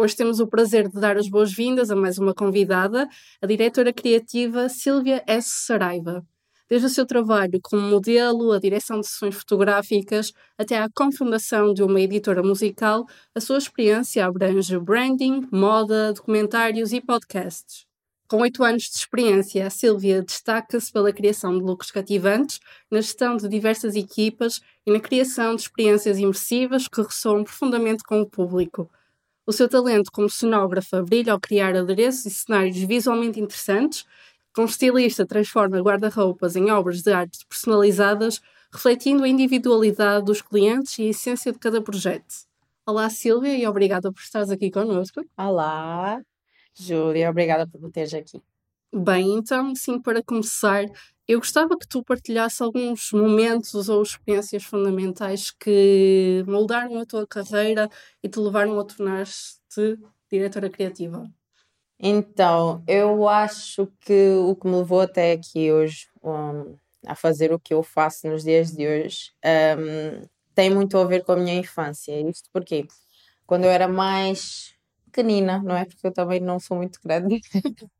Hoje temos o prazer de dar as boas-vindas a mais uma convidada, a diretora criativa Silvia S. Saraiva. Desde o seu trabalho como modelo, a direção de sessões fotográficas, até à confundação de uma editora musical, a sua experiência abrange branding, moda, documentários e podcasts. Com oito anos de experiência, a Silvia destaca-se pela criação de looks cativantes, na gestão de diversas equipas e na criação de experiências imersivas que ressoam profundamente com o público. O seu talento como cenógrafa brilha ao criar adereços e cenários visualmente interessantes. Como estilista, transforma guarda-roupas em obras de arte personalizadas, refletindo a individualidade dos clientes e a essência de cada projeto. Olá, Silvia, e obrigada por estares aqui connosco. Olá, Júlia, obrigada por me teres aqui. Bem, então, sim, para começar, eu gostava que tu partilhasse alguns momentos ou experiências fundamentais que moldaram a tua carreira e te levaram a tornar-te diretora criativa. Então, eu acho que o que me levou até aqui hoje um, a fazer o que eu faço nos dias de hoje um, tem muito a ver com a minha infância. Isto porque quando eu era mais pequenina, não é? Porque eu também não sou muito grande.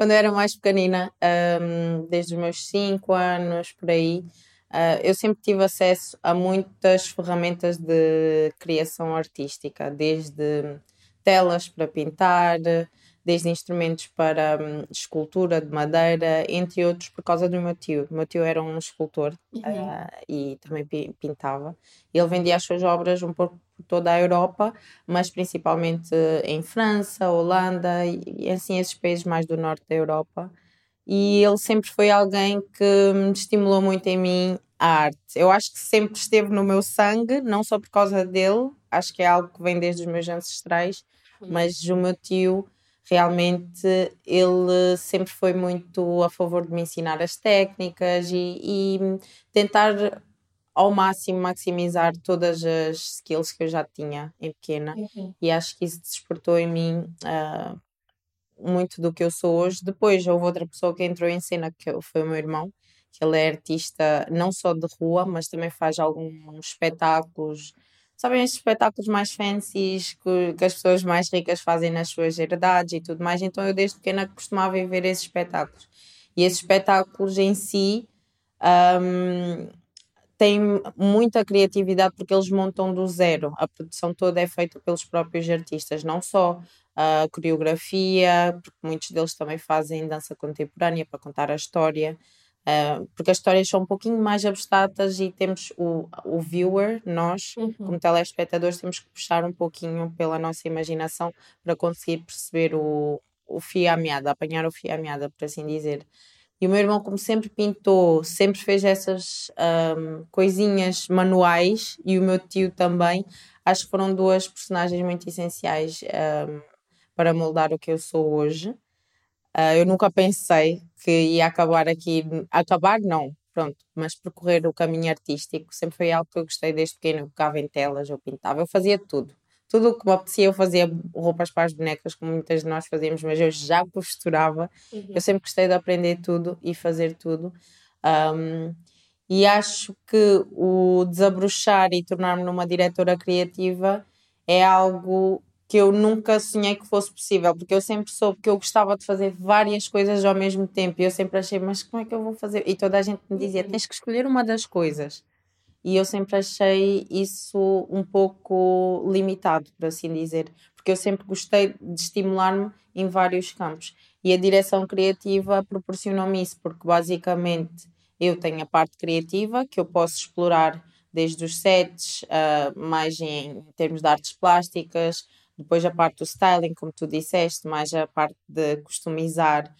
Quando eu era mais pequenina, um, desde os meus 5 anos, por aí, uh, eu sempre tive acesso a muitas ferramentas de criação artística, desde telas para pintar, desde instrumentos para um, escultura de madeira, entre outros, por causa do meu tio. O meu tio era um escultor uhum. uh, e também pintava. Ele vendia as suas obras um pouco toda a Europa, mas principalmente em França, Holanda e assim esses países mais do norte da Europa. E ele sempre foi alguém que me estimulou muito em mim a arte. Eu acho que sempre esteve no meu sangue, não só por causa dele, acho que é algo que vem desde os meus ancestrais, mas o meu tio realmente ele sempre foi muito a favor de me ensinar as técnicas e, e tentar ao máximo maximizar todas as skills que eu já tinha em pequena uhum. e acho que isso despertou em mim uh, muito do que eu sou hoje. Depois houve outra pessoa que entrou em cena que foi o meu irmão, que ele é artista não só de rua, mas também faz alguns espetáculos. Sabem estes espetáculos mais fancies que, que as pessoas mais ricas fazem nas suas herdades e tudo mais. Então eu desde pequena costumava ver esses espetáculos. E esses espetáculos em si um, têm muita criatividade porque eles montam do zero. A produção toda é feita pelos próprios artistas, não só a coreografia, porque muitos deles também fazem dança contemporânea para contar a história. Uh, porque as histórias são um pouquinho mais abstratas e temos o, o viewer, nós, uhum. como telespectadores, temos que puxar um pouquinho pela nossa imaginação para conseguir perceber o, o fio à meada, apanhar o fio à meada, por assim dizer. E o meu irmão, como sempre pintou, sempre fez essas um, coisinhas manuais, e o meu tio também, acho que foram duas personagens muito essenciais um, para moldar o que eu sou hoje. Uh, eu nunca pensei que ia acabar aqui, acabar não, pronto, mas percorrer o caminho artístico sempre foi algo que eu gostei desde pequeno. Eu pegava em telas, eu pintava, eu fazia tudo tudo o que me apetecia eu fazia roupas para as bonecas, como muitas de nós fazíamos, mas eu já costurava. Uhum. Eu sempre gostei de aprender tudo e fazer tudo. Um, e acho que o desabrochar e tornar-me numa diretora criativa é algo que eu nunca sonhei que fosse possível, porque eu sempre soube que eu gostava de fazer várias coisas ao mesmo tempo e eu sempre achei, mas como é que eu vou fazer? E toda a gente me dizia: uhum. tens que escolher uma das coisas e eu sempre achei isso um pouco limitado, por assim dizer, porque eu sempre gostei de estimular-me em vários campos. E a direção criativa proporcionou-me isso, porque basicamente eu tenho a parte criativa que eu posso explorar desde os sets, uh, mais em, termos de artes plásticas, depois a parte do styling, como tu disseste, mais a parte de customizar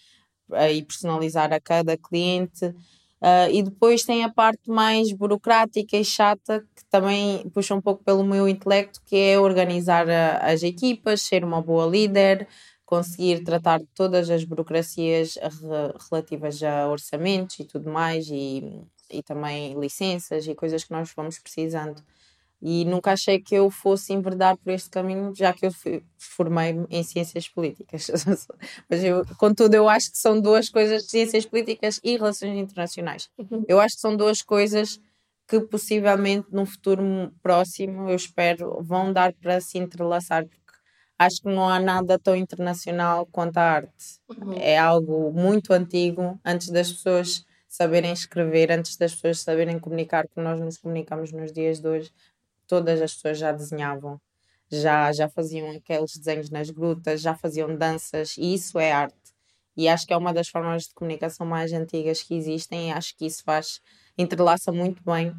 uh, e personalizar a cada cliente Uh, e depois tem a parte mais burocrática e chata, que também puxa um pouco pelo meu intelecto, que é organizar a, as equipas, ser uma boa líder, conseguir tratar de todas as burocracias relativas a orçamentos e tudo mais, e, e também licenças e coisas que nós vamos precisando. E nunca achei que eu fosse enverdar por este caminho, já que eu formei-me em ciências políticas. Mas, eu, contudo, eu acho que são duas coisas, ciências políticas e relações internacionais. Uhum. Eu acho que são duas coisas que possivelmente num futuro próximo, eu espero, vão dar para se entrelaçar, porque acho que não há nada tão internacional quanto a arte. Uhum. É algo muito antigo, antes das pessoas saberem escrever, antes das pessoas saberem comunicar como nós nos comunicamos nos dias de hoje, todas as pessoas já desenhavam, já, já faziam aqueles desenhos nas grutas, já faziam danças, e isso é arte. E acho que é uma das formas de comunicação mais antigas que existem, e acho que isso faz, entrelaça muito bem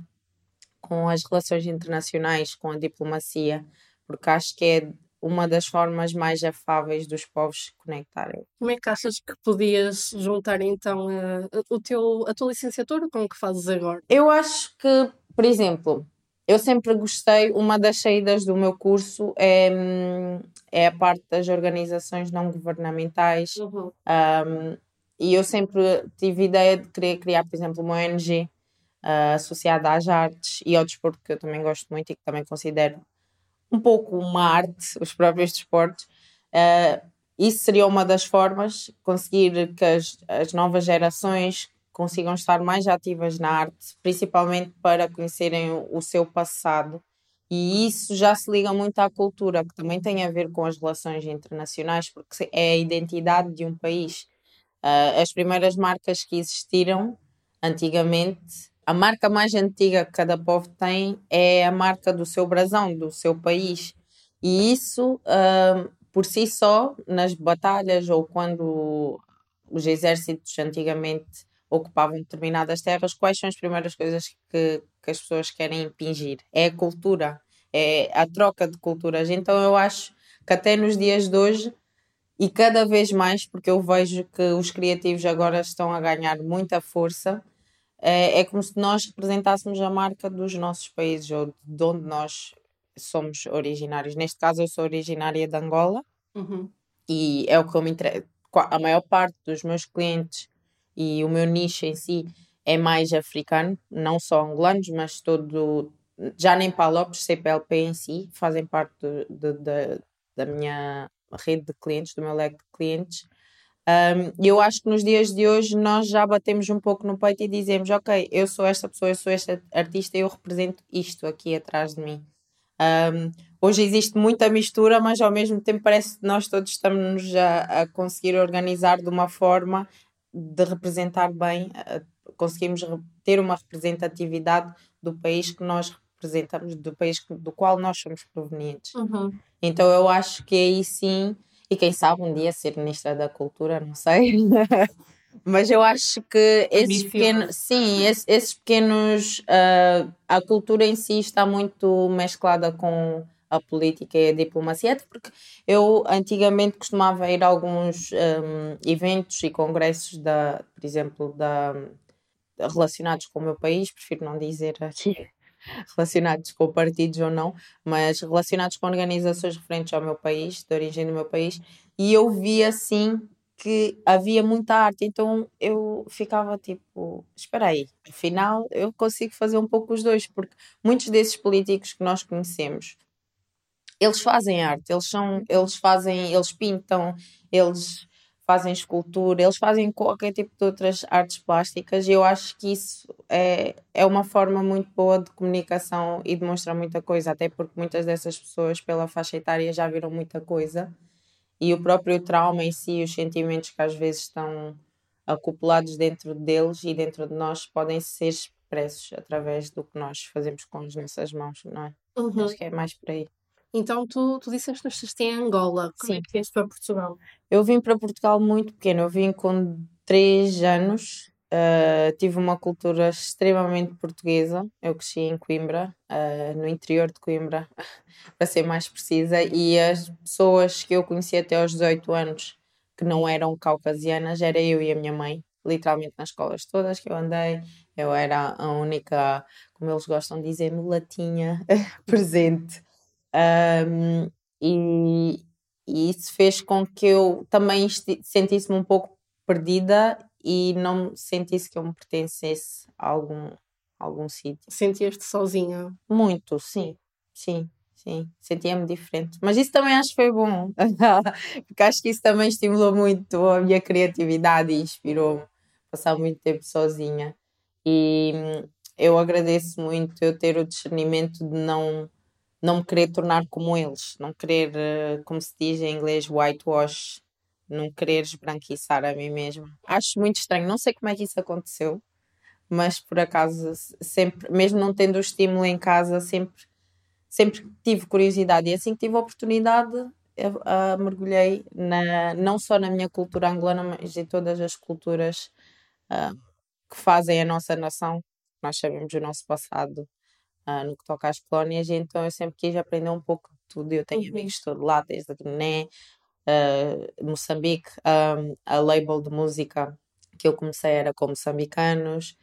com as relações internacionais, com a diplomacia, porque acho que é uma das formas mais afáveis dos povos se conectarem. Como é que achas que podias juntar então a, o teu, a tua licenciatura com o que fazes agora? Eu acho que, por exemplo, eu sempre gostei, uma das saídas do meu curso é, é a parte das organizações não governamentais. Uhum. Um, e eu sempre tive ideia de querer criar, por exemplo, uma ONG uh, ah, associada às artes e ao desporto, que eu também gosto muito e que também considero um pouco uma arte, os próprios desportos. Uh, isso seria uma das formas, conseguir que as, as novas gerações consigam estar mais ativas na arte, principalmente para conhecerem o seu passado. E isso já se liga muito à cultura, que também tem a ver com as relações internacionais, porque é a identidade de um país. Uh, as primeiras marcas que existiram antigamente, a marca mais antiga que cada povo tem é a marca do seu brasão, do seu país. E isso, uh, por si só, nas batalhas ou quando os exércitos antigamente ocupavam determinadas terras, quais são as primeiras coisas que, que as pessoas querem impingir? É a cultura, é a troca de culturas. Então eu acho que até nos dias de hoje, e cada vez mais, porque eu vejo que os criativos agora estão a ganhar muita força, é, é como se nós representássemos a marca dos nossos países ou de onde nós somos originários. Neste caso, eu sou originária de Angola uhum. e é o que eu me interessa. A maior parte dos meus clientes e o meu nicho em si é mais africano, não só angolanos, mas todo. Já nem Palopes, CPLP em si, fazem parte de, de, de, da minha rede de clientes, do meu leque de clientes. E um, eu acho que nos dias de hoje nós já batemos um pouco no peito e dizemos: Ok, eu sou esta pessoa, eu sou esta artista, eu represento isto aqui atrás de mim. Um, hoje existe muita mistura, mas ao mesmo tempo parece que nós todos estamos a, a conseguir organizar de uma forma de representar bem, conseguimos ter uma representatividade do país que nós representamos, do país do qual nós somos provenientes. Uhum. Então eu acho que aí sim, e quem sabe um dia ser ministra da Cultura, não sei. Mas eu acho que esses pequenos, sim, esses, esses pequenos, uh, a cultura em si está muito mesclada com a política e a diplomacia, até porque eu antigamente costumava ir a alguns um, eventos e congressos, da, por exemplo, da, relacionados com o meu país, prefiro não dizer aqui relacionados com partidos ou não, mas relacionados com organizações referentes ao meu país, de origem do meu país, e eu vi assim que havia muita arte, então eu ficava tipo, espera aí, afinal eu consigo fazer um pouco os dois, porque muitos desses políticos que nós conhecemos eles fazem arte, eles são, eles fazem, eles pintam, eles fazem escultura, eles fazem qualquer tipo de outras artes plásticas e eu acho que isso é, é uma forma muito boa de comunicação e de mostrar muita coisa, até porque muitas dessas pessoas pela faixa etária já viram muita coisa e o próprio trauma em si, os sentimentos que às vezes estão acoplados dentro deles e dentro de nós podem ser expressos através do que nós fazemos com as nossas mãos, não é? Uhum. Acho que é mais por aí. Então tu, tu disseste que nasceste em Angola. Como é Sim. é que vieste para Portugal? Eu vim para Portugal muito pequeno. Eu vim com 3 anos. Uh, tive uma cultura extremamente portuguesa. Eu cresci em Coimbra, uh, no interior de Coimbra, para ser mais precisa. E as pessoas que eu conheci até aos 18 anos, que não eram caucasianas, era eu e a minha mãe. literalmente nas escolas todas que eu andei. Eu era a única, como eles gostam de dizer, mulatinha presente. Um, e, e isso fez com que eu também sentisse-me um pouco perdida e não sentisse que eu me pertencesse a algum, a algum sítio. Sentias-te sozinha? Muito, sim, sim. Sim, sentia-me diferente. Mas isso também acho que foi bom, porque acho que isso também estimulou muito a minha criatividade e inspirou-me a passar muito tempo sozinha. E hum, eu agradeço muito eu ter o discernimento de não, não me querer tornar como eles, não querer, eh, como se diz em inglês, whitewash, não querer esbranquiçar a mim mesma. Acho muito estranho, não sei como é que isso aconteceu, mas por acaso, sempre, mesmo não tendo o estímulo em casa, sempre sempre tive curiosidade e assim que tive a oportunidade eu, uh, mergulhei na, não só na minha cultura angolana, mas em todas as culturas uh, que fazem a nossa nação. Nós sabemos o nosso passado uh, no que toca às colónias, então eu sempre quis aprender um pouco de tudo. Eu tenho uhum. amigos de todo lado, desde a Guiné, Moçambique, um, a label de música que eu comecei era com moçambicanos.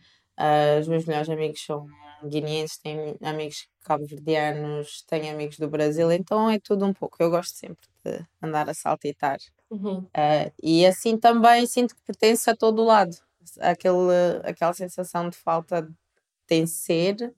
os meus melhores amigos são guineenses, tenho amigos cabo-verdianos, tenho amigos do Brasil, então é tudo um pouco. Eu gosto sempre de andar a saltitar. Uhum. Uh, e assim também sinto que pertence a todo lado. Aquele, aquela sensação de falta de ser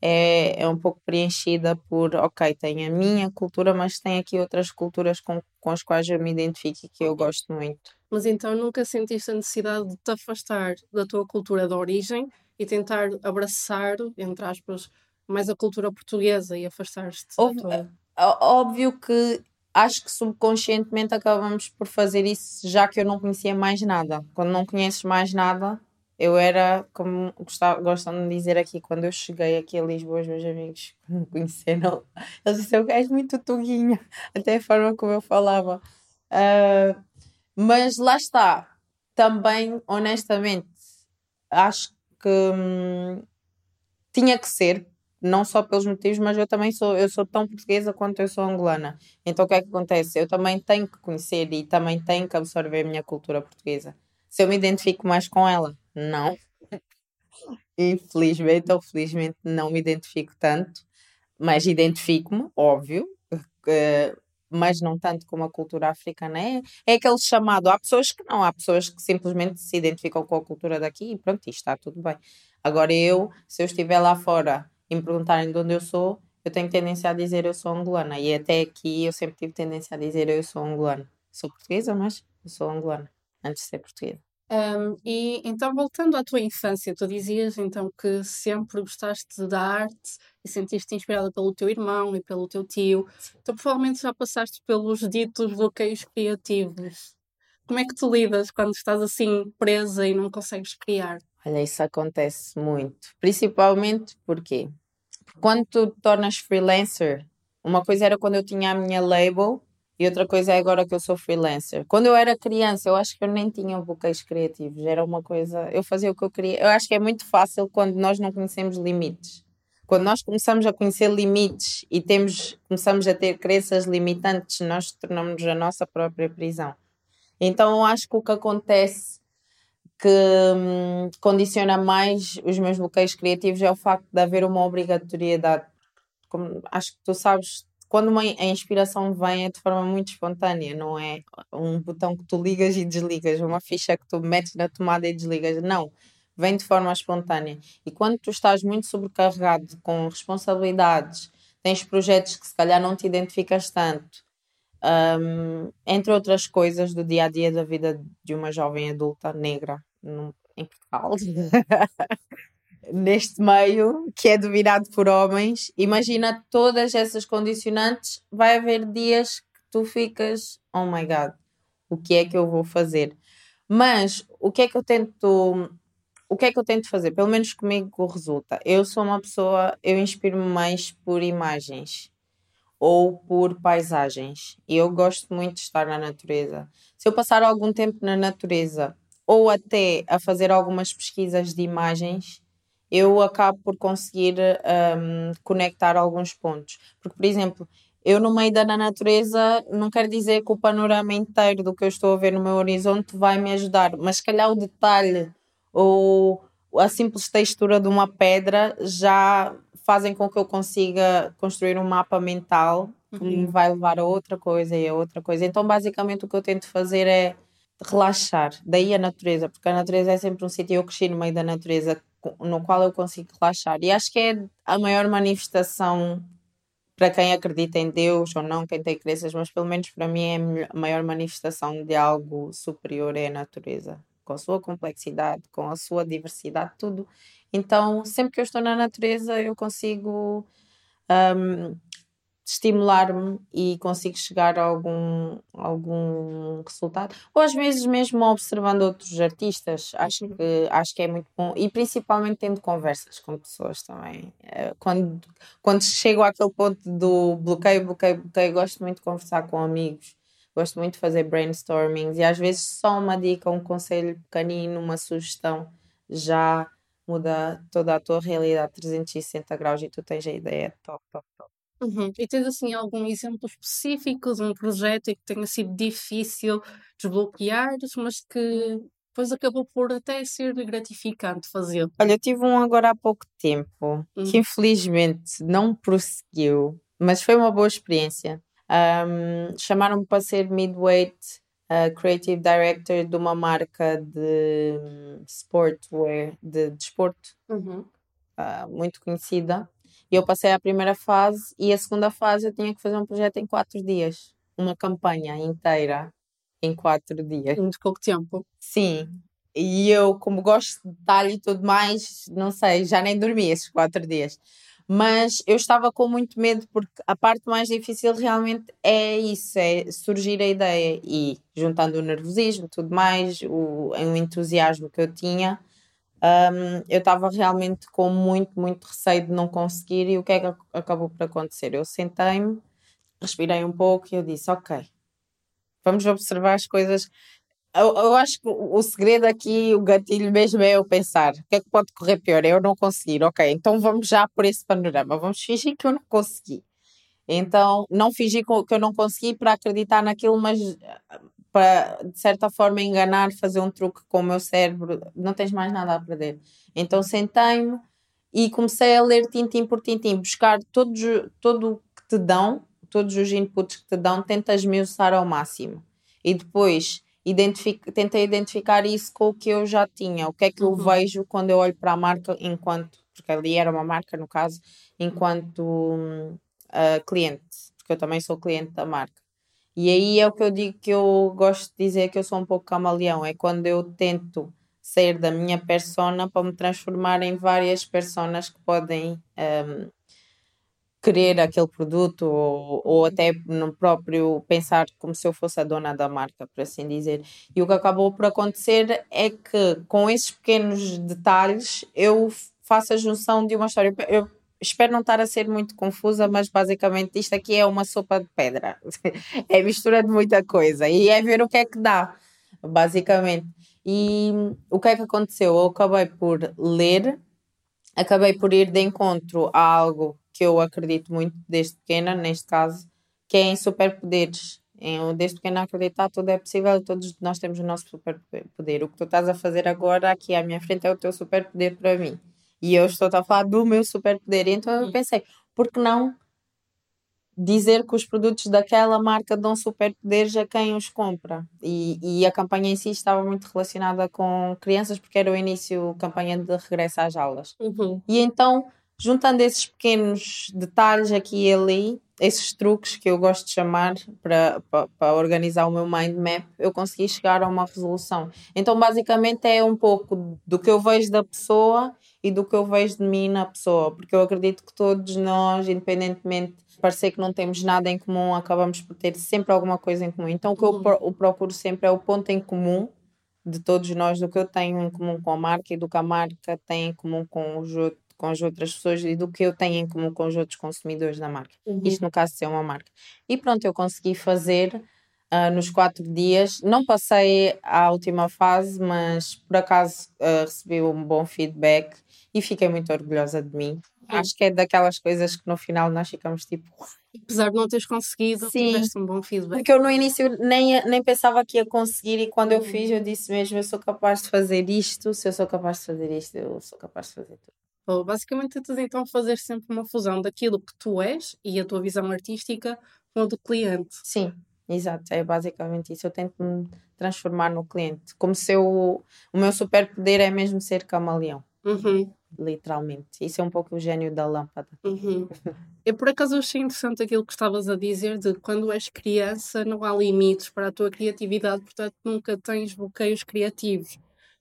é, é um pouco preenchida por, ok, tem a minha cultura, mas tem aqui outras culturas com, com as quais eu me identifico e que eu gosto muito. Mas então nunca sentiste a necessidade de te afastar da tua cultura de origem e tentar abraçar, entre aspas, mais a cultura portuguesa e afastar-te. Tua... Óbvio que acho que subconscientemente acabamos por fazer isso já que eu não conhecia mais nada. Quando não conheces mais nada, eu era, como gostam de dizer aqui, quando eu cheguei aqui a Lisboa, os meus amigos me conheceram, eles disseram que és muito tuguinha, até a forma como eu falava. Uh, mas lá está, também, honestamente, acho que hum, tinha que ser, não só pelos motivos, mas eu também sou, eu sou tão portuguesa quanto eu sou angolana. Então o que é que acontece? Eu também tenho que conhecer e também tenho que absorver a minha cultura portuguesa. Se eu me identifico mais com ela, não. Infelizmente ou felizmente não me identifico tanto, mas identifico-me, óbvio, mas não tanto como a cultura africana é. É aquele chamado. Há pessoas que não, há pessoas que simplesmente se identificam com a cultura daqui e pronto, está tudo bem. Agora eu, se eu estiver lá fora e me perguntarem de onde eu sou, eu tenho tendência a dizer eu sou angolana. E até aqui eu sempre tive tendência a dizer eu sou angolana. Sou portuguesa, mas eu sou angolana, antes de ser portuguesa. Um, e então, voltando à tua infância, tu dizias então que sempre gostaste da arte e sentiste inspirada pelo teu irmão e pelo teu tio. Então, provavelmente já passaste pelos ditos bloqueios criativos. Como é que tu lidas quando estás assim presa e não consegues criar? Olha, isso acontece muito. Principalmente porque quando tu tornas freelancer, uma coisa era quando eu tinha a minha label e outra coisa é agora que eu sou freelancer. Quando eu era criança, eu acho que eu nem tinha bloqueios criativos. Era uma coisa. Eu fazia o que eu queria. Eu acho que é muito fácil quando nós não conhecemos limites. Quando nós começamos a conhecer limites e temos, começamos a ter crenças limitantes, nós tornamos a nossa própria prisão. Então eu acho que o que acontece que hum, condiciona mais os meus bloqueios criativos é o facto de haver uma obrigatoriedade. Como, acho que tu sabes quando uma, a inspiração vem é de forma muito espontânea, não é um botão que tu ligas e desligas, uma ficha que tu metes na tomada e desligas. Não, vem de forma espontânea. E quando tu estás muito sobrecarregado com responsabilidades, tens projetos que se calhar não te identificas tanto, um, entre outras coisas do dia a dia da vida de uma jovem adulta negra no, em Portugal. neste meio que é dominado por homens, imagina todas essas condicionantes, vai haver dias que tu ficas, oh my god, o que é que eu vou fazer? Mas o que é que eu tento o que é que eu tento fazer? Pelo menos comigo resulta. Eu sou uma pessoa, eu inspiro-me mais por imagens ou por paisagens. E eu gosto muito de estar na natureza. Se eu passar algum tempo na natureza ou até a fazer algumas pesquisas de imagens, eu acabo por conseguir um, conectar alguns pontos. Porque, por exemplo, eu no meio da natureza não quer dizer que o panorama inteiro do que eu estou a ver no meu horizonte vai me ajudar, mas se calhar o detalhe ou a simples textura de uma pedra já fazem com que eu consiga construir um mapa mental que me uhum. vai levar a outra coisa e a outra coisa. Então, basicamente, o que eu tento fazer é relaxar. Daí a natureza, porque a natureza é sempre um sítio. Eu cresci no meio da natureza no qual eu consigo relaxar. E acho que é a maior manifestação para quem acredita em Deus ou não, quem tem crenças, mas pelo menos para mim é a maior manifestação de algo superior é a natureza, com a sua complexidade, com a sua diversidade, tudo. Então, sempre que eu estou na natureza, eu consigo um, estimular-me e consigo chegar a algum, algum resultado. Ou às vezes mesmo observando outros artistas, acho uhum. que, acho que é muito bom. E principalmente tendo conversas com pessoas também. Eh, quando, quando chego àquele ponto do bloqueio, bloqueio, bloqueio, gosto muito de conversar com amigos. Gosto muito de fazer brainstormings e às vezes só uma dica, um conselho pequenino, uma sugestão já muda toda a tua realidade 360 graus e tu tens a ideia top, top, top. Uhum. E tens assim algum exemplo específico de um projeto que tenha sido difícil desbloquear, mas que depois acabou por até ser gratificante fazer? Olha, eu tive um agora há pouco tempo que uhum. infelizmente não prosseguiu, mas foi uma boa experiência. Um, Chamaram-me para ser midweight uh, creative director de uma marca de um, sportwear, de desporto, uhum. uh, muito conhecida. E eu passei a primeira fase e a segunda fase eu tinha que fazer um projeto em quatro dias. Uma campanha inteira em quatro dias. Muito pouco tempo. Sim. E eu, como gosto de detalhe e tudo mais, não sei, já nem dormi esses quatro dias. Mas eu estava com muito medo porque a parte mais difícil realmente é isso, é surgir a ideia e juntando o nervosismo e tudo mais, o, o entusiasmo que eu tinha, um, eu estava realmente com muito, muito receio de não conseguir e o que é que acabou por acontecer? Eu sentei-me, respirei um pouco e eu disse, ok, vamos observar as coisas. Eu, eu, acho que o segredo aqui, o gatilho mesmo é eu pensar, o que é que pode correr pior? É eu não conseguir, ok, então vamos já por esse panorama, vamos fingir que eu não consegui. Então, não fingir que eu não consegui para acreditar naquilo, mas para, de certa forma, enganar, fazer um truque com o meu cérebro, não tens mais nada a perder. Então sentei-me e comecei a ler tintim por tintim, buscar todos, todo o que te dão, todos os inputs que te dão, tenta esmiuçar ao máximo. E depois identific, tentei identificar isso com o que eu já tinha, o que é que eu uhum. vejo quando eu olho para a marca enquanto, porque ali era uma marca no caso, enquanto uh, cliente, porque eu também sou cliente da marca. E aí é o que eu digo que eu gosto de dizer que eu sou um pouco camaleão, é quando eu tento sair da minha persona para me transformar em várias personas que podem um, querer aquele produto ou, ou até no próprio pensar como se eu fosse a dona da marca, por assim dizer. E o que acabou por acontecer é que com esses pequenos detalhes eu faço a junção de uma história. Eu espero não estar a ser muito confusa, mas basicamente isto aqui é uma sopa de pedra. é mistura de muita coisa e é ver o que é que dá, basicamente. E o que é que aconteceu? Eu acabei por ler, acabei por ir de encontro a algo que eu acredito muito desde pequena, neste caso, que é em superpoderes. Eu, desde pequena acreditar tudo é possível todos nós temos o nosso superpoder. O que tu estás a fazer agora aqui à minha frente é o teu superpoder para mim. E eu estou a falar do meu superpoder. Então eu pensei, por que não dizer que os produtos daquela marca dão superpoderes a quem os compra? E, e a campanha em si estava muito relacionada com crianças, porque era o início campanha de regresso às aulas. Uhum. E então, juntando esses pequenos detalhes aqui e ali, esses truques que eu gosto de chamar para, para, para, organizar o meu mind map, eu consegui chegar a uma resolução. Então, basicamente, é um pouco do que eu vejo da pessoa e do que eu vejo de mim na pessoa, porque eu acredito que todos nós, independentemente de parecer que não temos nada em comum, acabamos por ter sempre alguma coisa em comum. Então, o que eu, uhum. eu procuro sempre é o ponto em comum de todos nós, do que eu tenho em comum com a marca e do que a marca tem em comum com os outros com as outras pessoas e do que eu tenho em comum com os outros consumidores da marca. Uhum. Isto no caso de ser uma marca. E pronto, eu consegui fazer uh, nos quatro dias. Não passei à última fase, mas por acaso uh, recebi um bom feedback e fiquei muito orgulhosa de mim. acho que é daquelas coisas que no final nós ficamos tipo. Apesar de não teres conseguido, Sim. tiveste um bom feedback. Porque eu no início nem, nem pensava que ia conseguir, e quando eu fiz, eu disse mesmo: eu sou capaz de fazer isto. Se eu sou capaz de fazer isto, eu sou capaz de fazer tudo. Bom, basicamente tentas então fazer sempre uma fusão daquilo que tu és e a tua visão artística com a do cliente. Sim, exato, é basicamente isso. Eu tento me transformar no cliente, como se eu, o meu superpoder é mesmo ser camaleão, Uhum, literalmente. Isso é um pouco o gênio da lâmpada. uhum. Eu por acaso achei interessante aquilo que estavas a dizer de quando és criança não há limites para a tua criatividade, portanto nunca tens bloqueios criativos.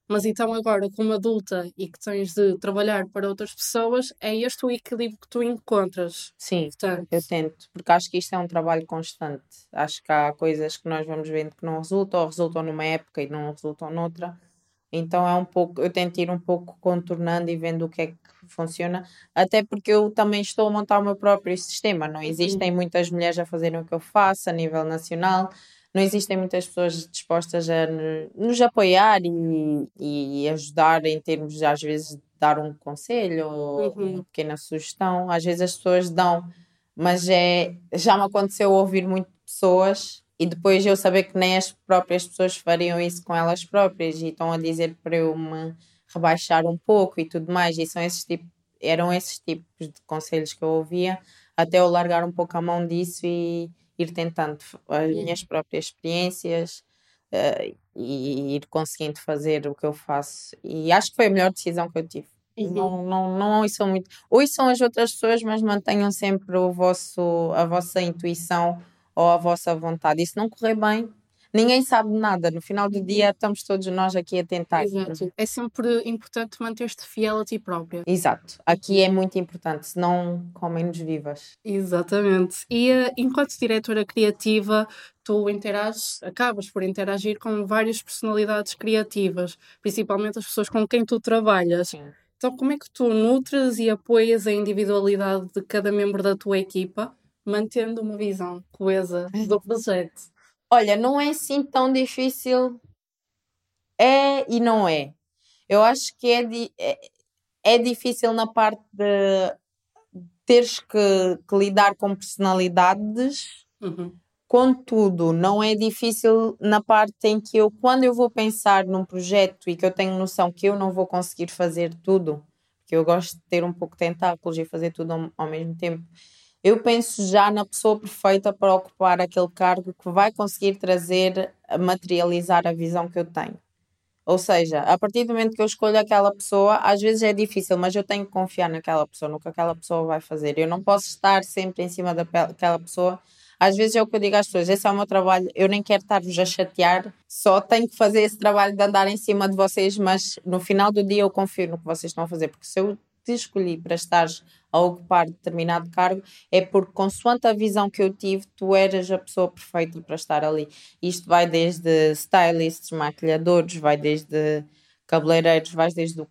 Mas então agora, como adulta e que tens de trabalhar para outras pessoas, é este o equilíbrio que tu encontras. Sim, Portanto, eu tento, porque acho que isto é um trabalho constante. Acho que há coisas que nós vamos vendo que não resultam, ou resultam numa época e não resultam noutra. Então é um pouco, eu tento ir um pouco contornando e vendo o que é que funciona, até porque eu também estou a montar o meu próprio sistema. Não existem muitas mulheres a fazerem o que eu faço a nível nacional, não existem muitas pessoas dispostas a no- nos apoiar e, e ajudar em termos, de, às vezes, de dar um conselho ou Uhum. uma pequena sugestão. Às vezes as pessoas dão, mas é, já me aconteceu ouvir muito pessoas e depois eu saber que nem as próprias pessoas fariam isso com elas próprias e estão a dizer para eu me rebaixar um pouco e tudo mais. E são esses tipos, eram esses tipos de conselhos que eu ouvia até eu largar um pouco a mão disso e ir tentando as minhas próprias experiências eh, e ir conseguindo fazer o que eu faço. E acho que foi a melhor decisão que eu tive. Uhum. Não, não, não ouçam muito. Ouçam as outras pessoas, mas mantenham sempre o vosso, a vossa intuição ou a vossa vontade. E se não correr bem, ninguém sabe nada. No final do dia, estamos todos nós aqui a tentar. Exato. É sempre importante manter-te fiel a ti própria. Exato. Aqui é muito importante, senão comem-nos vivas. Exatamente. E eh, enquanto diretora criativa, tu interages, acabas por interagir com várias personalidades criativas, principalmente as pessoas com quem tu trabalhas. Sim. Então, como é que tu nutres e apoias a individualidade de cada membro da tua equipa, mantendo uma visão coesa do projeto? Olha, não é assim tão difícil. É e não é. Eu acho que é, di- é, é difícil na parte de teres que, que lidar com personalidades, Uhum. contudo, não é difícil na parte em que eu, quando eu vou pensar num projeto e que eu tenho noção que eu não vou conseguir fazer tudo, porque eu gosto de ter um pouco de tentáculos e fazer tudo ao, ao mesmo tempo, eu penso já na pessoa perfeita para ocupar aquele cargo que vai conseguir trazer, materializar a visão que eu tenho. Ou seja, a partir do momento que eu escolho aquela pessoa, às vezes é difícil, mas eu tenho que confiar naquela pessoa, no que aquela pessoa vai fazer. Eu não posso estar sempre em cima daquela pessoa. Às vezes é o que eu digo às pessoas: esse é o meu trabalho, eu nem quero estar-vos a chatear, só tenho que fazer esse trabalho de andar em cima de vocês, mas no final do dia eu confio no que vocês estão a fazer, porque se eu te escolhi para estares a ocupar determinado cargo, é porque, consoante a visão que eu tive, tu eras a pessoa perfeita para estar ali. Isto vai desde stylists, maquilhadores, vai desde cabeleireiros, vai desde o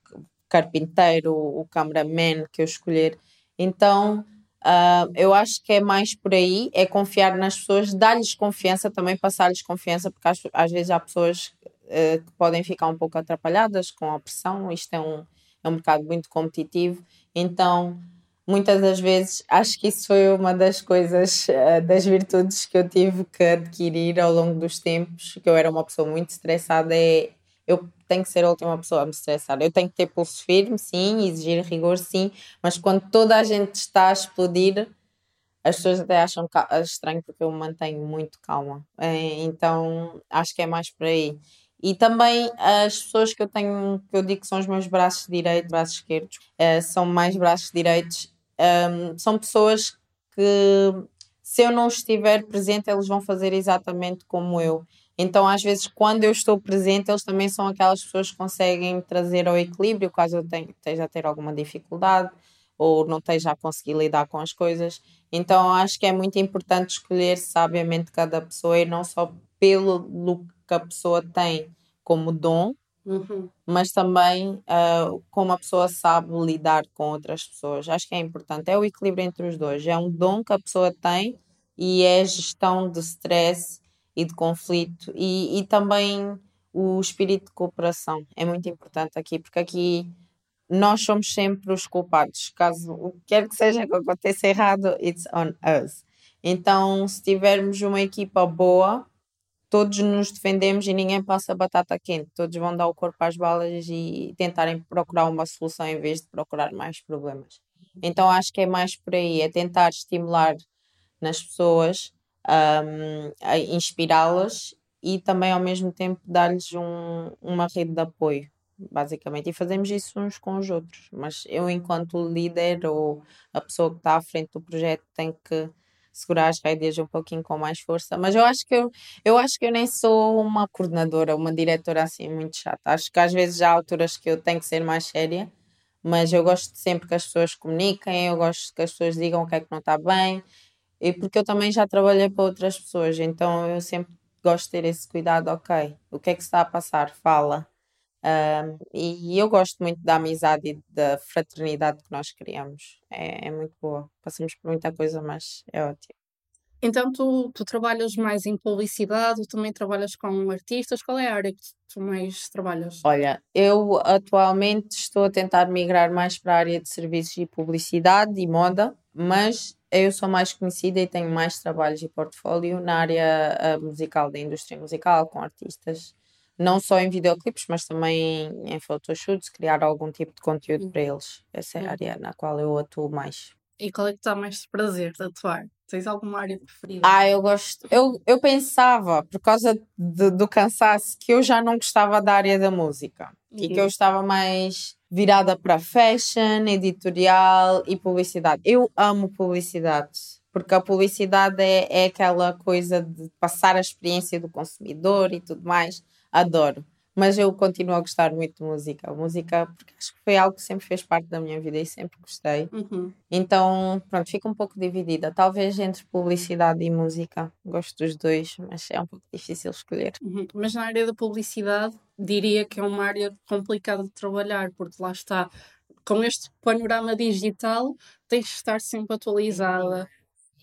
carpinteiro, o cameraman que eu escolher. Então, ah, eu acho que é mais por aí, é confiar nas pessoas, dar-lhes confiança, também passar-lhes confiança, porque às, às vezes há pessoas eh, que podem ficar um pouco atrapalhadas com a pressão, isto é um, é um mercado muito competitivo, então muitas das vezes acho que isso foi uma das coisas, eh, das virtudes que eu tive que adquirir ao longo dos tempos, que eu era uma pessoa muito estressada, é eu tenho que ser a última pessoa a me estressar. Eu tenho que ter pulso firme, sim, exigir rigor, sim, mas quando toda a gente está a explodir, as pessoas até acham estranho porque eu me mantenho muito calma. Eh, Então acho que é mais por aí. E também as pessoas que eu tenho, que eu digo que são os meus braços direitos, braços esquerdos, eh, são mais braços direitos, ehm, são pessoas que se eu não estiver presente, eles vão fazer exatamente como eu. Então, às vezes, quando eu estou presente, eles também são aquelas pessoas que conseguem trazer ao equilíbrio, caso eu tenha- esteja a ter alguma dificuldade ou não esteja a conseguir lidar com as coisas. Então, acho que é muito importante escolher sabiamente cada pessoa e não só pelo que a pessoa tem como dom, Uhum. mas também ah, como a pessoa sabe lidar com outras pessoas. Acho que é importante. É o equilíbrio entre os dois. É um dom que a pessoa tem e é gestão de stress e de conflito e, e também o espírito de cooperação. É muito importante aqui, porque aqui nós somos sempre os culpados. Caso o que quer que seja que aconteça errado, it's on us. Então, se tivermos uma equipa boa, todos nos defendemos e ninguém passa batata quente. Todos vão dar o corpo às balas e tentarem procurar uma solução em vez de procurar mais problemas. Então, acho que é mais por aí, é tentar estimular nas pessoas, um, inspirá-las e também ao mesmo tempo dar-lhes um, uma rede de apoio basicamente, e fazemos isso uns com os outros. Mas eu, enquanto líder ou a pessoa que está à frente do projeto, tenho que segurar as rédeas um pouquinho com mais força. Mas eu acho que eu, eu acho que eu nem sou uma coordenadora, uma diretora assim muito chata. Acho que às vezes há alturas que eu tenho que ser mais séria, mas eu gosto sempre que as pessoas comuniquem, eu gosto que as pessoas digam o que é que não está bem, e porque eu também já trabalhei para outras pessoas, então eu sempre gosto de ter esse cuidado, ok, o que é que está a passar? Fala um, e eu gosto muito da amizade e da fraternidade que nós criamos. É, é, muito boa. Passamos por muita coisa, mas é ótimo. Então, tu, tu trabalhas mais em publicidade, também trabalhas com artistas. Qual é a área que tu mais trabalhas? Olha, eu atualmente estou a tentar migrar mais para a área de serviços e publicidade e moda, mas eu sou mais conhecida e tenho mais trabalhos e portfólio na área uh, musical, da indústria musical, com artistas não só em videoclipes, mas também em photoshoots, criar algum tipo de conteúdo para eles. Essa é a área na qual eu atuo mais. E qual é que está mais prazer de atuar? Tens alguma área preferida? Ah, eu gosto. Eu, eu pensava, por causa de, do cansaço, que eu já não gostava da área da música uhum. e que eu uhum. estava mais virada para fashion, editorial e publicidade. Eu amo publicidade porque a publicidade é, é aquela coisa de passar a experiência do consumidor e tudo mais adoro. Mas eu continuo a gostar muito de música. Música, porque acho que foi algo que sempre fez parte da minha vida e sempre gostei. Uhum. Então, pronto, fico um pouco dividida. Talvez entre publicidade e música. Gosto dos dois, mas é um pouco difícil escolher. Uhum. Mas na área da publicidade, diria que é uma área complicada de trabalhar, porque lá está. Com este panorama digital, tens de estar sempre atualizada.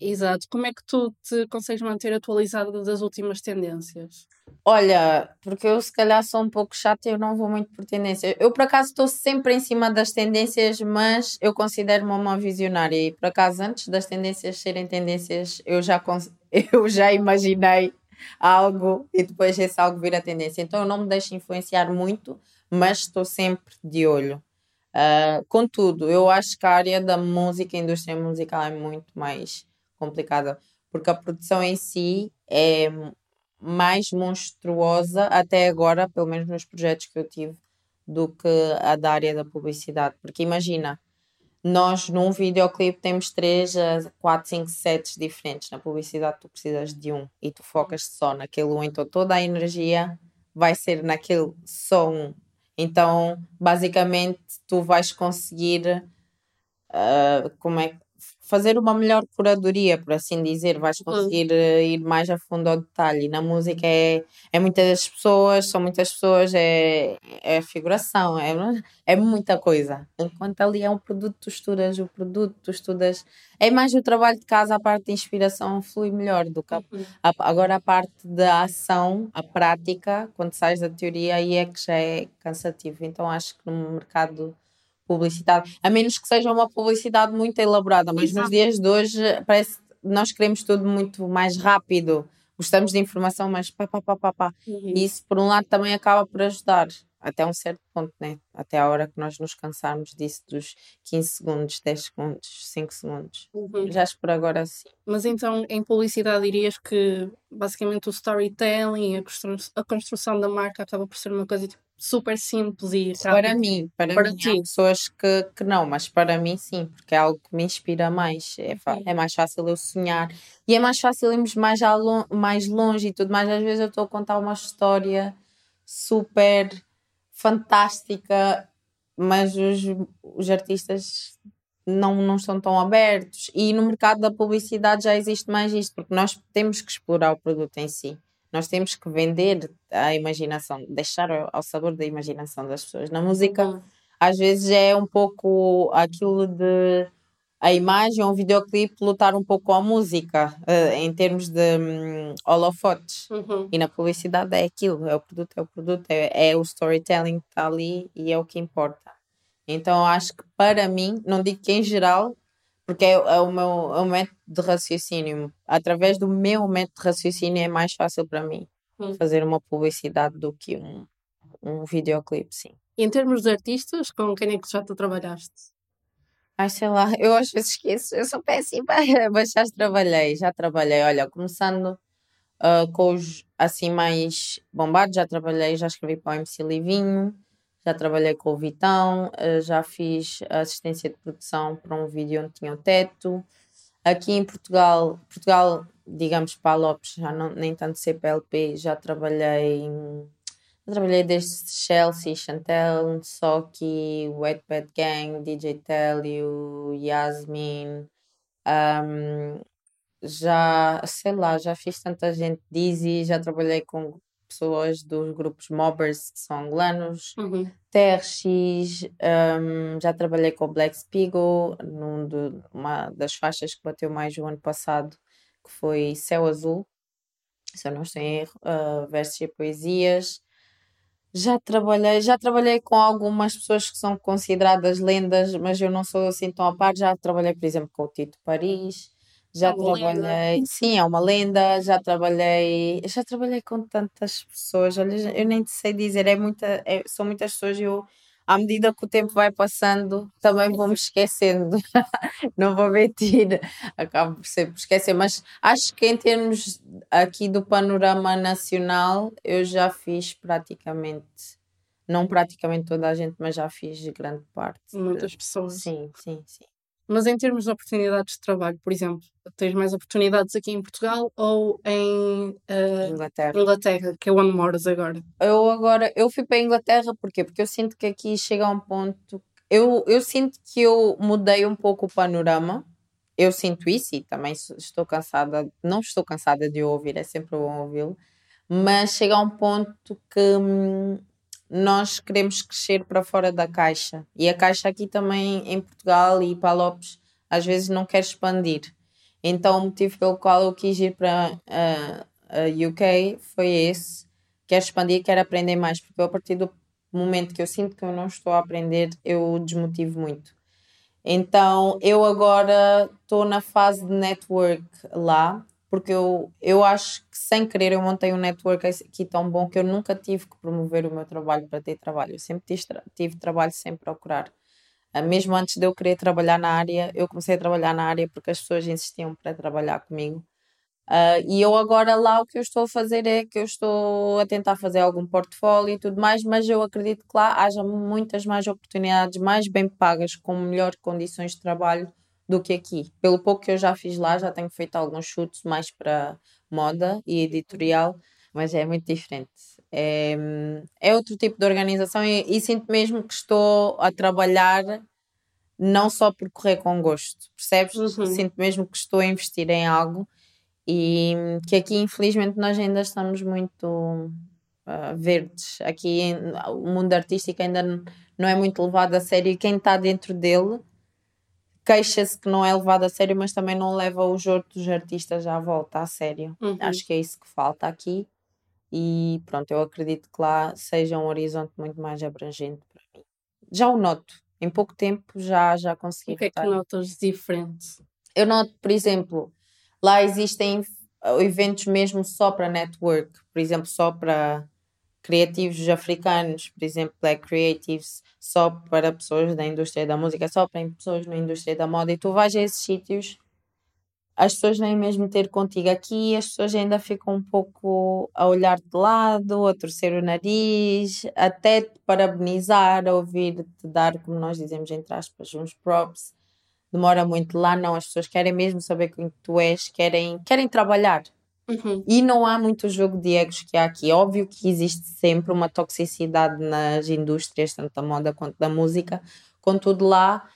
Exato. Como é que tu te consegues manter atualizada das últimas tendências? Olha, porque eu se calhar sou um pouco chata e eu não vou muito por tendências. Eu por acaso estou sempre em cima das tendências, mas eu considero-me uma visionária e por acaso antes das tendências serem tendências, eu já, eu já imaginei algo e depois esse algo vira tendência. Então eu não me deixo influenciar muito, mas estou sempre de olho. Uh, contudo, eu acho que a área da música, a indústria musical é muito mais complicada, porque a produção em si é mais monstruosa até agora, pelo menos nos projetos que eu tive, do que a da área da publicidade. Porque imagina, nós num videoclipe temos 3 a 4, 5 sets diferentes. Na publicidade tu precisas de um e tu focas só naquele um, então toda a energia vai ser naquele só um. Então, basicamente, tu vais conseguir uh, como é fazer uma melhor curadoria, por assim dizer, vais uhum. conseguir uh, ir mais a fundo ao detalhe. Na música é, é muitas pessoas, são muitas pessoas, é, é figuração, é, é muita coisa. Enquanto ali é um produto, tu estudas o produto, tu estudas. É mais o trabalho de casa, a parte de inspiração flui melhor do que a, uhum. a, agora a parte da ação, a prática, quando sais da teoria, aí é que já é cansativo. Então acho que no mercado publicidade, a menos que seja uma publicidade muito elaborada, mas Exato. nos dias de hoje parece que nós queremos tudo muito mais rápido, gostamos de informação, mas pá, pá, pá, pá, pá. Uhum. E isso por um lado também acaba por ajudar até um certo ponto, né? Até a hora que nós nos cansarmos disso dos 15 segundos, 10 segundos, 5 segundos. Uhum. Já acho por agora sim. Mas então, em publicidade, dirias que basicamente o storytelling, a construção, a construção da marca acaba por ser uma coisa tipo, super simples e rápido. Para mim, para, para mim, ti. há pessoas que, que não, mas para mim sim, porque é algo que me inspira mais. É, é mais fácil eu sonhar e é mais fácil irmos mais, mais longe e tudo mais. Às vezes eu estou a contar uma história super fantástica, mas os, os artistas não, não estão tão abertos. E no mercado da publicidade já existe mais isto, porque nós temos que explorar o produto em si. Nós temos que vender a imaginação, deixar ao sabor da imaginação das pessoas. Na música, uhum. às vezes é um pouco aquilo de a imagem ou um videoclipe lutar um pouco com a música uh, em termos de um, holofotes. Uhum. E na publicidade é aquilo, é o produto, é o produto, é, é o storytelling que está ali e é o que importa. Então acho que para mim, não digo que em geral, porque é, é o, meu, é o método de raciocínio. Através do meu método de raciocínio é mais fácil para mim Hum. fazer uma publicidade do que um, um videoclipe, sim. E em termos de artistas, com quem é que já tu trabalhaste? Ai, sei lá, eu às vezes esqueço, eu sou péssima, mas já trabalhei, já trabalhei. Olha, começando ah, com os assim mais bombados, já trabalhei, já escrevi para o MC Livinho, já trabalhei com o Vitão, ah, já fiz assistência de produção para um vídeo onde tinha o teto. Aqui em Portugal, Portugal, digamos para a Lopes, já não, nem tanto CPLP, já trabalhei em trabalhei desde Chelsea, Chantel, Soki, Wet Bad Gang, DJ Telio, Yasmin. um, já, sei lá, já fiz tanta gente, Dizzy, já trabalhei com pessoas dos grupos Mobbers, que são angolanos, Uhum. TRX, um, já trabalhei com o Black Spiegel, num de, uma das faixas que bateu mais o ano passado, que foi Céu Azul, se eu não estou em erro, uh, versos e poesias. Já trabalhei, já trabalhei com algumas pessoas que são consideradas lendas, mas eu não sou assim tão a par. Já trabalhei, por exemplo, com o Tito Paris. Já É uma lenda. trabalhei, sim, é uma lenda. Já trabalhei, já trabalhei com tantas pessoas. Olha, eu nem te sei dizer, é muita, é- são muitas pessoas. e Eu, à medida que o tempo vai passando, também vou me esquecendo. Não vou mentir, acabo por sempre esquecer. Mas acho que em termos aqui do panorama nacional, eu já fiz praticamente, não praticamente toda a gente, mas já fiz grande parte. Muitas pessoas. Sim, sim, sim. Mas em termos de oportunidades de trabalho, por exemplo, tens mais oportunidades aqui em Portugal ou em eh, Inglaterra. Inglaterra, que é onde moras agora? Eu agora, eu fui para a Inglaterra, porquê? Porque eu sinto que aqui chega a um ponto, eu, eu sinto que eu mudei um pouco o panorama, eu sinto isso e também estou cansada, não estou cansada de ouvir, é sempre bom ouvi-lo, mas chega a um ponto que hum, nós queremos crescer para fora da caixa e a caixa aqui também em Portugal e para Lopes às vezes não quer expandir. Então o motivo pelo qual eu quis ir para ah, a UK foi esse quero expandir, quero aprender mais, porque a partir do momento que eu sinto que eu não estou a aprender, eu desmotivo muito. Então, eu agora estou na fase de network lá, porque eu, eu acho que sem querer eu montei um network aqui tão bom que eu nunca tive que promover o meu trabalho para ter trabalho. Eu sempre tive, tive trabalho sem procurar. Ah, Mesmo antes de eu querer trabalhar na área, eu comecei a trabalhar na área porque as pessoas insistiam para trabalhar comigo. Ah, e eu agora lá o que eu estou a fazer é que eu estou a tentar fazer algum portfólio e tudo mais, mas eu acredito que lá haja muitas mais oportunidades, mais bem pagas, com melhores condições de trabalho do que aqui. Pelo pouco que eu já fiz lá, já tenho feito alguns chutes mais para moda e editorial, mas é muito diferente. É, é outro tipo de organização e, e sinto mesmo que estou a trabalhar não só por correr com gosto, percebes? Uhum. Sinto mesmo que estou a investir em algo e que aqui infelizmente nós ainda estamos muito ah, verdes. Aqui o mundo artístico ainda não é muito levado a sério e quem está dentro dele queixa-se que não é levado a sério, mas também não leva os outros artistas à volta a sério. Uhum. Acho que é isso que falta aqui. E pronto, eu acredito que lá seja um horizonte muito mais abrangente para mim. Já o noto. Em pouco tempo já, já consegui O que é que notas diferente? Eu noto, por exemplo, lá existem eventos mesmo só para network, por exemplo, só para criativos africanos, por exemplo, Black Creatives, só para pessoas da indústria da música, só para pessoas na indústria da moda, e tu vais a esses sítios, as pessoas vêm mesmo ter contigo aqui, as pessoas ainda ficam um pouco a olhar de lado, a torcer o nariz, até te parabenizar, a ouvir-te dar, como nós dizemos entre aspas, uns props demora muito lá, não. As pessoas querem mesmo saber quem tu és, querem, querem trabalhar. Uhum. E não há muito jogo de egos que há aqui. Óbvio que existe sempre uma toxicidade nas indústrias, tanto da moda quanto da música. Contudo, lá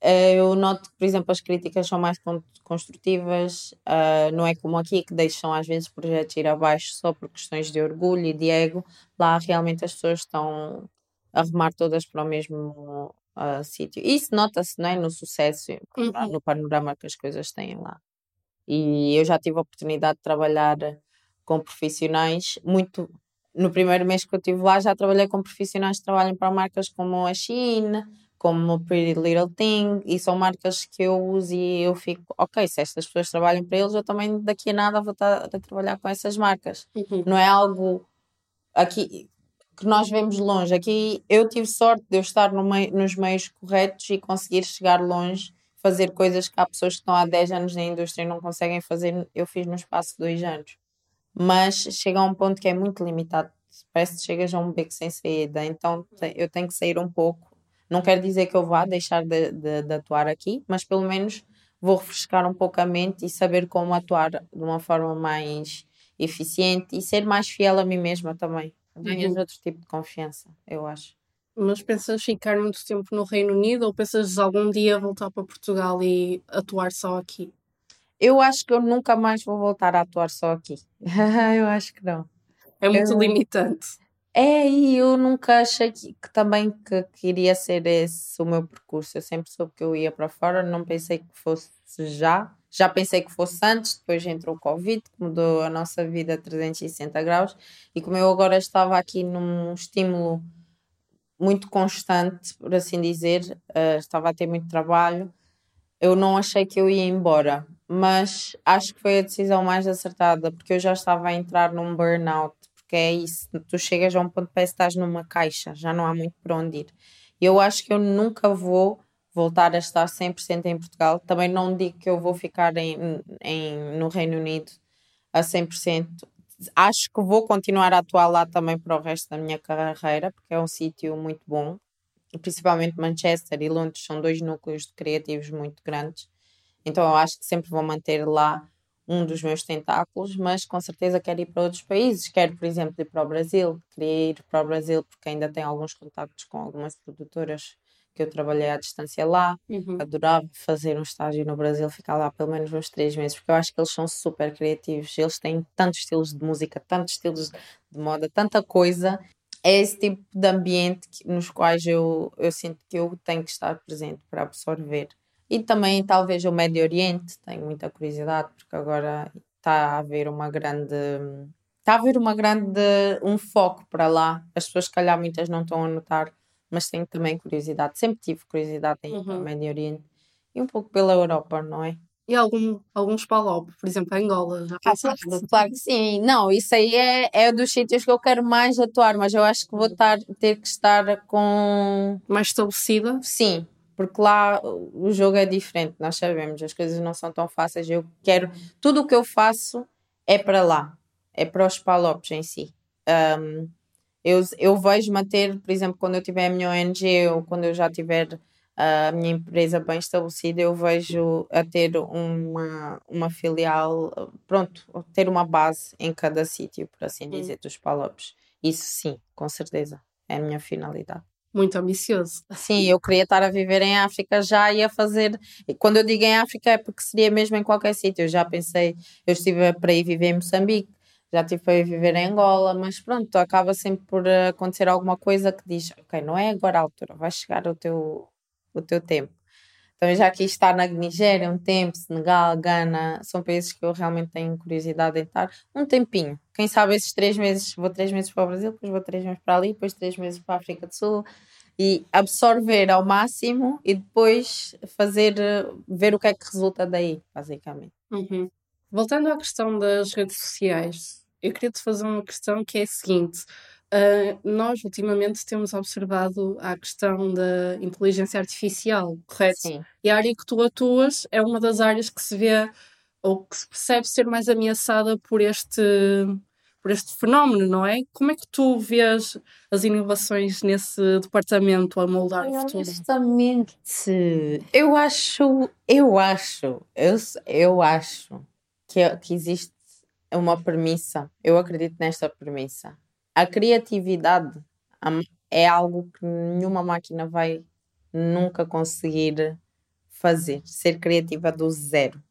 eh, eu noto que, por exemplo, as críticas são mais con- construtivas, ah, não é como aqui que deixam às vezes projetos ir abaixo só por questões de orgulho e de ego. Lá realmente as pessoas estão a remar todas para o mesmo ah, sítio. Isso nota-se, não é? No sucesso, Uhum. no panorama que as coisas têm lá. E eu já tive a oportunidade de trabalhar com profissionais muito. No primeiro mês que eu estive lá, já trabalhei com profissionais que trabalham para marcas como a Shein, como Pretty Little Thing, e são marcas que eu uso e eu fico, ok, se estas pessoas trabalham para eles, eu também daqui a nada vou estar a trabalhar com essas marcas. Uhum. Não é algo aqui que nós vemos longe. Aqui eu tive sorte de eu estar no meio, nos meios corretos e conseguir chegar longe, fazer coisas que há pessoas que estão há 10 anos na indústria e não conseguem fazer, eu fiz no espaço de 2 anos. Mas chega a um ponto que é muito limitado. Parece que chegas a um beco sem saída, então eu tenho que sair um pouco. Não quer dizer que eu vá deixar de, de, de atuar aqui, mas pelo menos vou refrescar um pouco a mente e saber como atuar de uma forma mais eficiente e ser mais fiel a mim mesma também. Ganhas Uhum. outro tipo de confiança, eu acho. Mas pensas ficar muito tempo no Reino Unido ou pensas algum dia voltar para Portugal e atuar só aqui? Eu acho que eu nunca mais vou voltar a atuar só aqui. eu acho que não. É muito Eu- limitante. É, e eu nunca achei que, que também que, que iria ser esse o meu percurso. Eu sempre soube que eu ia para fora, não pensei que fosse já. Já pensei que fosse antes, depois entrou o Covid, que mudou a nossa vida a 360 graus. E como eu agora estava aqui num estímulo muito constante, por assim dizer, eh, estava a ter muito trabalho, eu não achei que eu ia embora. Mas acho que foi a decisão mais acertada, porque eu já estava a entrar num burnout porque é isso, tu chegas a um ponto que estás numa caixa, já não há muito para onde ir. Eu acho que eu nunca vou voltar a estar 100% em Portugal. Também não digo que eu vou ficar em, em, no Reino Unido a 100%. Acho que vou continuar a atuar lá também para o resto da minha carreira, porque é um sítio muito bom. Principalmente Manchester e Londres são dois núcleos de criativos muito grandes. Então eu acho que sempre vou manter lá um dos meus tentáculos, mas com certeza quero ir para outros países. Quero, por exemplo, ir para o Brasil. Queria ir para o Brasil porque ainda tenho alguns contactos com algumas produtoras que eu trabalhei à distância lá. Uhum. Adorava fazer um estágio no Brasil, ficar lá pelo menos uns três meses, porque eu acho que eles são super criativos. Eles têm tantos estilos de música, tantos estilos de moda, tanta coisa. É esse tipo de ambiente que, nos quais eu, eu sinto que eu tenho que estar presente para absorver. E também talvez o Médio Oriente, tenho muita curiosidade, porque agora está a haver uma grande. Está a haver uma grande. um foco para lá. As pessoas, se calhar, muitas não estão a notar, mas tenho também curiosidade. Sempre tive curiosidade em Uhum. Médio Oriente e um pouco pela Europa, não é? E algum, alguns palop, por exemplo, Angola, já Ah, pensaste? claro, que sim. Não, isso aí é, é dos sítios que eu quero mais atuar, mas eu acho que vou estar, ter que estar com. Mais estabelecida? Sim, porque lá o jogo é diferente, nós sabemos, as coisas não são tão fáceis. Eu quero. Tudo o que eu faço é para lá, é para os palopes em si. Um, eu, eu vejo manter, por exemplo, quando eu tiver a minha ONG ou quando eu já tiver a minha empresa bem estabelecida, eu vejo a ter uma, uma filial, pronto, ter uma base em cada sítio, por assim dizer, dos palopes. Isso sim, com certeza, é a minha finalidade. Muito ambicioso. Sim, eu queria estar a viver em África já e a fazer. Quando eu digo em África é porque seria mesmo em qualquer sítio. Eu já pensei, eu estive para ir viver em Moçambique, já estive para viver em Angola, mas pronto, acaba sempre por acontecer alguma coisa que diz: Ok, não é agora a altura, vai chegar o teu, o teu tempo. Também já quis estar na Nigéria um tempo, Senegal, Gana, são países que eu realmente tenho curiosidade em estar um tempinho. Quem sabe esses três meses, vou três meses para o Brasil, depois vou três meses para ali, depois três meses para a África do Sul e absorver ao máximo e depois fazer, ver o que é que resulta daí, basicamente. Uhum. Voltando à questão das redes sociais, eu queria te fazer uma questão que é a seguinte. Ah, nós ultimamente temos observado a questão da inteligência artificial, correto? Sim. E a área que tu atuas é uma das áreas que se vê ou que se percebe ser mais ameaçada por este, por este fenómeno, não é? Como é que tu vês as inovações nesse departamento a moldar o futuro? Honestamente, eu acho, eu acho, eu, eu acho que, que existe uma premissa, eu acredito nesta premissa. A criatividade é algo que nenhuma máquina vai nunca conseguir fazer, ser criativa do zero.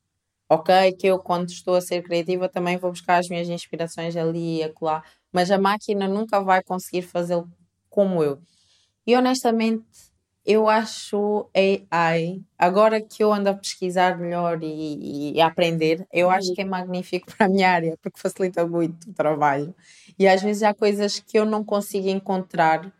Ok, que eu quando estou a ser criativa também vou buscar as minhas inspirações ali e acolá, mas a máquina nunca vai conseguir fazê-lo como eu. E honestamente, eu acho AI, agora que eu ando a pesquisar melhor e, e a aprender, eu acho que é magnífico para a minha área, porque facilita muito o trabalho. E às vezes há coisas que eu não consigo encontrar,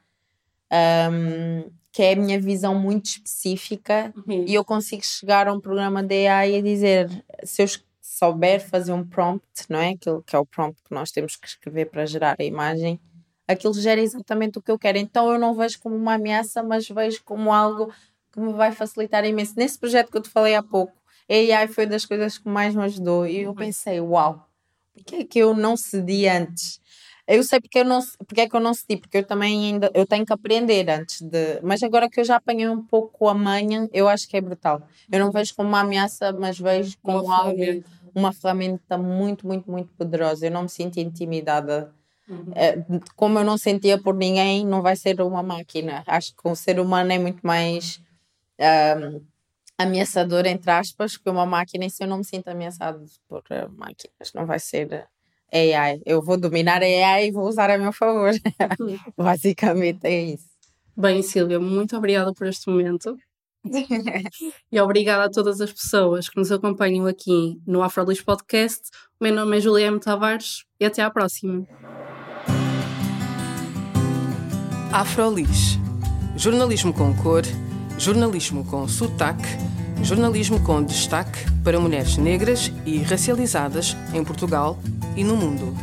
hum, que é a minha visão muito específica Uhum. e eu consigo chegar a um programa de AI e dizer se eu souber fazer um prompt, não é? Aquilo que é o prompt que nós temos que escrever para gerar a imagem, aquilo gera exatamente o que eu quero. Então eu não vejo como uma ameaça, mas vejo como algo que me vai facilitar imenso. Nesse projeto que eu te falei há pouco, a AI foi das coisas que mais me ajudou e eu pensei, uau, porque é que eu não cedi antes? Eu sei porque, eu não, porque é que eu não cedi, porque eu também ainda eu tenho que aprender antes de. Mas agora que eu já apanhei um pouco a manha, eu acho que é brutal. Eu não vejo como uma ameaça, mas vejo como Uma algo, ferramenta. uma ferramenta muito, muito, muito poderosa. Eu não me sinto intimidada. Uhum. Eh, Como eu não sentia por ninguém, não vai ser uma máquina. Acho que o ser humano é muito mais ahm, ameaçador, entre aspas, que uma máquina. E se eu não me sinto ameaçado por eh, máquinas, não vai ser eh, AI. Eu vou dominar a AI e vou usar a meu favor. Basicamente é isso. Bem, Silvia, muito obrigada por este momento. E obrigada a todas as pessoas que nos acompanham aqui no Afrolis Podcast. O meu nome é Juliana Tavares e até à próxima. Afrolis. Jornalismo com cor, jornalismo com sotaque, jornalismo com destaque para mulheres negras e racializadas em Portugal e no mundo.